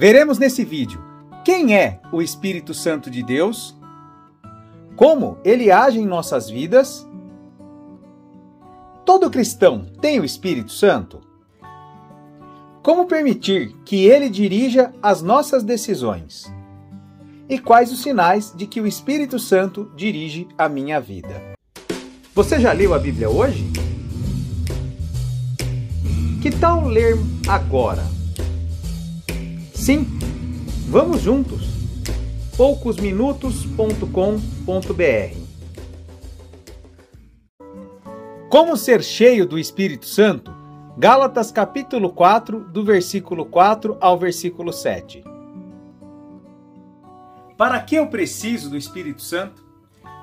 Veremos nesse vídeo quem é o Espírito Santo de Deus, como ele age em nossas vidas. Todo cristão tem o Espírito Santo? Como permitir que ele dirija as nossas decisões? E quais os sinais de que o Espírito Santo dirige a minha vida? Você já leu a Bíblia hoje? Que tal ler agora? Sim, vamos juntos. poucosminutos.com.br Como ser cheio do Espírito Santo? Gálatas capítulo 4, do versículo 4 ao versículo 7. Para que eu preciso do Espírito Santo?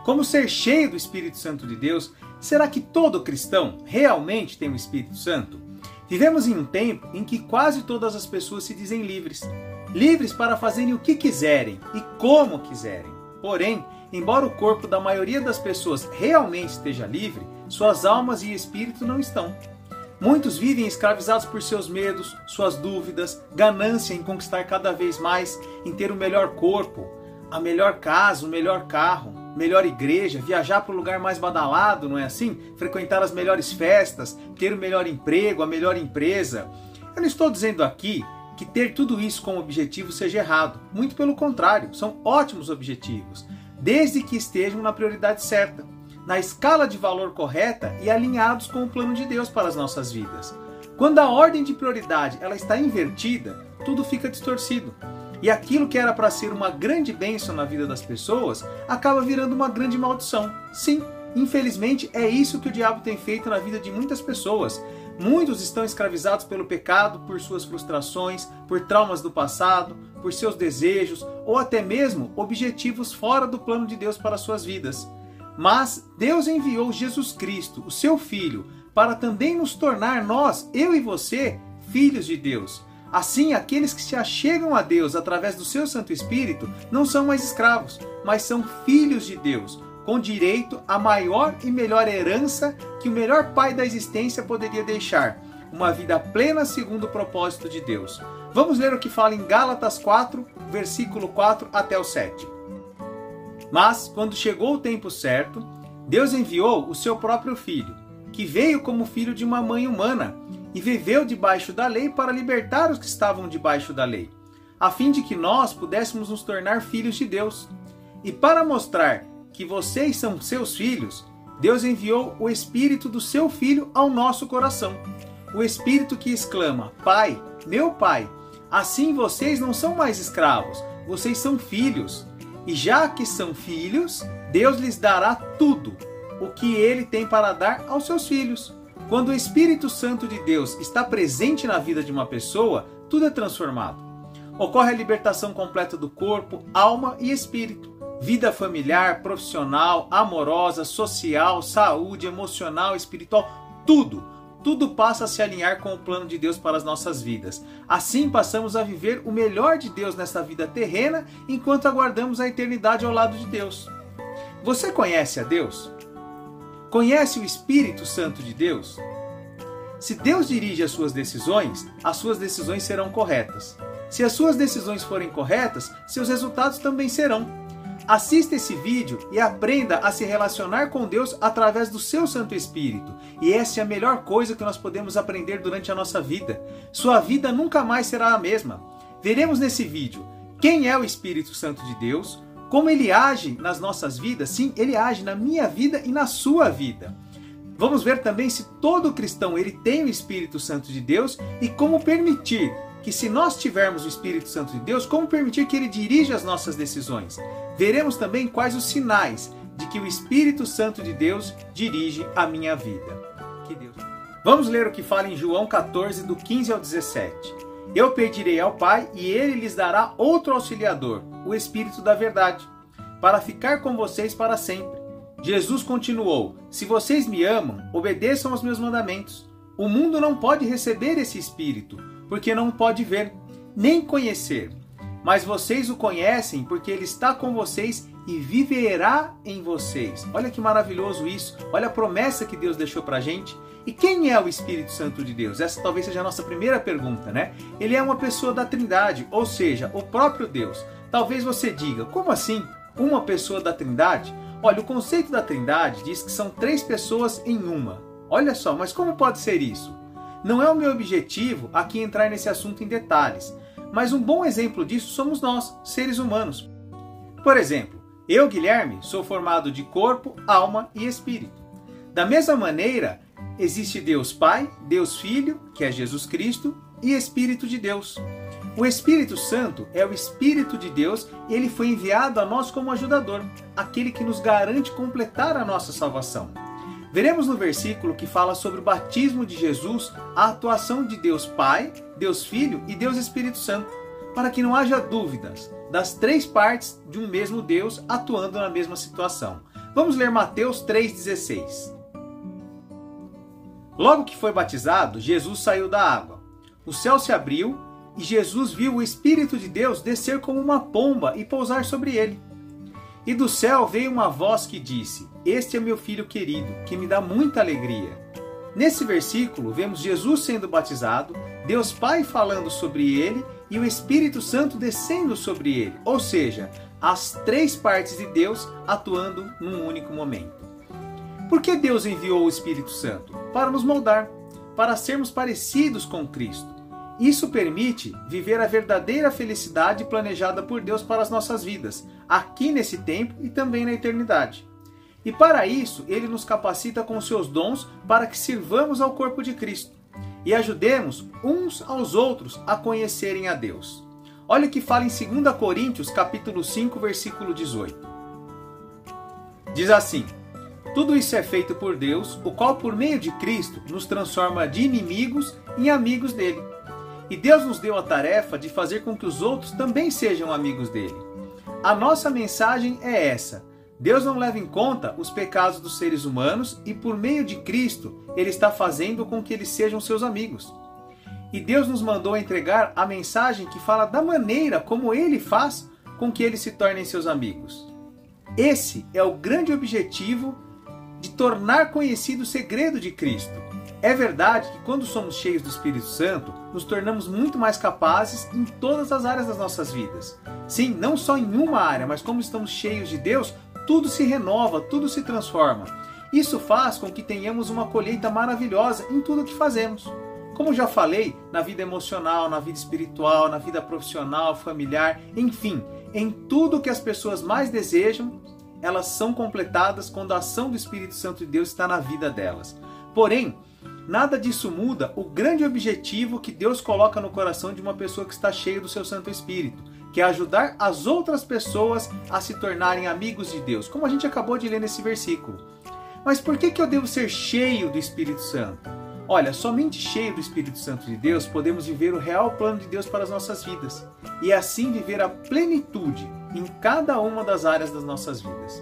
Como ser cheio do Espírito Santo de Deus? Será que todo cristão realmente tem o Espírito Santo? Vivemos em um tempo em que quase todas as pessoas se dizem livres. Livres para fazerem o que quiserem e como quiserem. Porém, embora o corpo da maioria das pessoas realmente esteja livre, suas almas e espírito não estão. Muitos vivem escravizados por seus medos, suas dúvidas, ganância em conquistar cada vez mais, em ter o melhor corpo, a melhor casa, o melhor carro, melhor igreja, viajar para o lugar mais badalado, não é assim? Frequentar as melhores festas, ter o melhor emprego, a melhor empresa. Eu não estou dizendo aqui que ter tudo isso como objetivo seja errado. Muito pelo contrário, são ótimos objetivos, desde que estejam na prioridade certa, na escala de valor correta e alinhados com o plano de Deus para as nossas vidas. Quando a ordem de prioridade ela está invertida, tudo fica distorcido. E aquilo que era para ser uma grande bênção na vida das pessoas acaba virando uma grande maldição. Sim, infelizmente é isso que o diabo tem feito na vida de muitas pessoas. Muitos estão escravizados pelo pecado, por suas frustrações, por traumas do passado, por seus desejos ou até mesmo objetivos fora do plano de Deus para suas vidas. Mas Deus enviou Jesus Cristo, o seu Filho, para também nos tornar nós, eu e você, filhos de Deus. Assim, aqueles que se achegam a Deus através do seu Santo Espírito não são mais escravos, mas são filhos de Deus, com direito à maior e melhor herança que o melhor pai da existência poderia deixar, uma vida plena segundo o propósito de Deus. Vamos ler o que fala em Gálatas 4, versículo 4 até o 7. Mas, quando chegou o tempo certo, Deus enviou o seu próprio filho, que veio como filho de uma mãe humana e viveu debaixo da lei para libertar os que estavam debaixo da lei, a fim de que nós pudéssemos nos tornar filhos de Deus. E para mostrar que vocês são seus filhos, Deus enviou o Espírito do seu Filho ao nosso coração. O Espírito que exclama: Pai, meu Pai. Assim vocês não são mais escravos, vocês são filhos. E já que são filhos, Deus lhes dará tudo o que ele tem para dar aos seus filhos. Quando o Espírito Santo de Deus está presente na vida de uma pessoa, tudo é transformado. Ocorre a libertação completa do corpo, alma e espírito. Vida familiar, profissional, amorosa, social, saúde, emocional, espiritual, tudo. Tudo passa a se alinhar com o plano de Deus para as nossas vidas. Assim passamos a viver o melhor de Deus nesta vida terrena enquanto aguardamos a eternidade ao lado de Deus. Você conhece a Deus? Conhece o Espírito Santo de Deus? Se Deus dirige as suas decisões, as suas decisões serão corretas. Se as suas decisões forem corretas, seus resultados também serão. Assista esse vídeo e aprenda a se relacionar com Deus através do seu Santo Espírito. E essa é a melhor coisa que nós podemos aprender durante a nossa vida. Sua vida nunca mais será a mesma. Veremos nesse vídeo quem é o Espírito Santo de Deus, como ele age nas nossas vidas? Sim, ele age na minha vida e na sua vida. Vamos ver também se todo cristão ele tem o Espírito Santo de Deus e como permitir que se nós tivermos o Espírito Santo de Deus, como permitir que ele dirija as nossas decisões. Veremos também quais os sinais de que o Espírito Santo de Deus dirige a minha vida. Que Deus. Vamos ler o que fala em João 14 do 15 ao 17. Eu pedirei ao Pai e ele lhes dará outro auxiliador, o Espírito da Verdade, para ficar com vocês para sempre. Jesus continuou: Se vocês me amam, obedeçam aos meus mandamentos. O mundo não pode receber esse Espírito, porque não pode ver, nem conhecer. Mas vocês o conhecem, porque ele está com vocês e viverá em vocês. Olha que maravilhoso isso. Olha a promessa que Deus deixou pra gente. E quem é o Espírito Santo de Deus? Essa talvez seja a nossa primeira pergunta, né? Ele é uma pessoa da Trindade, ou seja, o próprio Deus. Talvez você diga, como assim? Uma pessoa da Trindade? Olha, o conceito da Trindade diz que são três pessoas em uma. Olha só, mas como pode ser isso? Não é o meu objetivo aqui entrar nesse assunto em detalhes, mas um bom exemplo disso somos nós, seres humanos. Por exemplo, eu, Guilherme, sou formado de corpo, alma e espírito. Da mesma maneira, existe Deus Pai, Deus Filho, que é Jesus Cristo, e Espírito de Deus. O Espírito Santo é o Espírito de Deus e ele foi enviado a nós como ajudador, aquele que nos garante completar a nossa salvação. Veremos no versículo que fala sobre o batismo de Jesus a atuação de Deus Pai, Deus Filho e Deus Espírito Santo, para que não haja dúvidas das três partes de um mesmo Deus atuando na mesma situação. Vamos ler Mateus 3,16. Logo que foi batizado, Jesus saiu da água. O céu se abriu e Jesus viu o Espírito de Deus descer como uma pomba e pousar sobre ele. E do céu veio uma voz que disse: Este é meu filho querido, que me dá muita alegria. Nesse versículo, vemos Jesus sendo batizado, Deus Pai falando sobre ele e o Espírito Santo descendo sobre ele, ou seja, as três partes de Deus atuando num único momento. Por que Deus enviou o Espírito Santo? Para nos moldar, para sermos parecidos com Cristo. Isso permite viver a verdadeira felicidade planejada por Deus para as nossas vidas, aqui nesse tempo e também na eternidade. E para isso, ele nos capacita com seus dons para que sirvamos ao corpo de Cristo e ajudemos uns aos outros a conhecerem a Deus. Olha o que fala em 2 Coríntios, capítulo 5, versículo 18. Diz assim: Tudo isso é feito por Deus, o qual por meio de Cristo nos transforma de inimigos em amigos dele e Deus nos deu a tarefa de fazer com que os outros também sejam amigos dele. A nossa mensagem é essa: Deus não leva em conta os pecados dos seres humanos e, por meio de Cristo, Ele está fazendo com que eles sejam seus amigos. E Deus nos mandou entregar a mensagem que fala da maneira como Ele faz com que eles se tornem seus amigos. Esse é o grande objetivo de tornar conhecido o segredo de Cristo é verdade que quando somos cheios do Espírito Santo, nos tornamos muito mais capazes em todas as áreas das nossas vidas. Sim, não só em uma área, mas como estamos cheios de Deus, tudo se renova, tudo se transforma. Isso faz com que tenhamos uma colheita maravilhosa em tudo que fazemos. Como já falei, na vida emocional, na vida espiritual, na vida profissional, familiar, enfim, em tudo que as pessoas mais desejam, elas são completadas quando a ação do Espírito Santo de Deus está na vida delas. Porém, Nada disso muda o grande objetivo que Deus coloca no coração de uma pessoa que está cheia do seu Santo Espírito, que é ajudar as outras pessoas a se tornarem amigos de Deus, como a gente acabou de ler nesse versículo. Mas por que, que eu devo ser cheio do Espírito Santo? Olha, somente cheio do Espírito Santo de Deus podemos viver o real plano de Deus para as nossas vidas e assim viver a plenitude em cada uma das áreas das nossas vidas.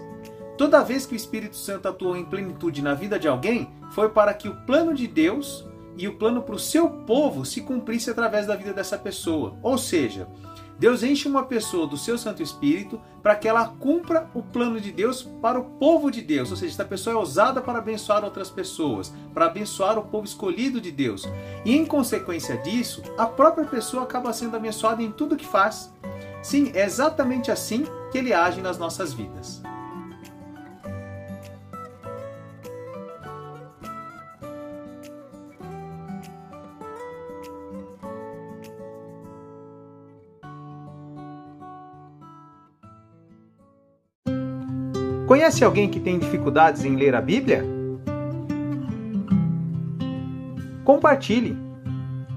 Toda vez que o Espírito Santo atuou em plenitude na vida de alguém, foi para que o plano de Deus e o plano para o seu povo se cumprisse através da vida dessa pessoa. Ou seja, Deus enche uma pessoa do seu Santo Espírito para que ela cumpra o plano de Deus para o povo de Deus. Ou seja, essa pessoa é usada para abençoar outras pessoas, para abençoar o povo escolhido de Deus. E em consequência disso, a própria pessoa acaba sendo abençoada em tudo que faz. Sim, é exatamente assim que ele age nas nossas vidas. Conhece alguém que tem dificuldades em ler a Bíblia? Compartilhe.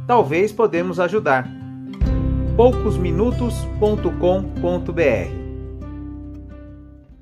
Talvez podemos ajudar. poucosminutos.com.br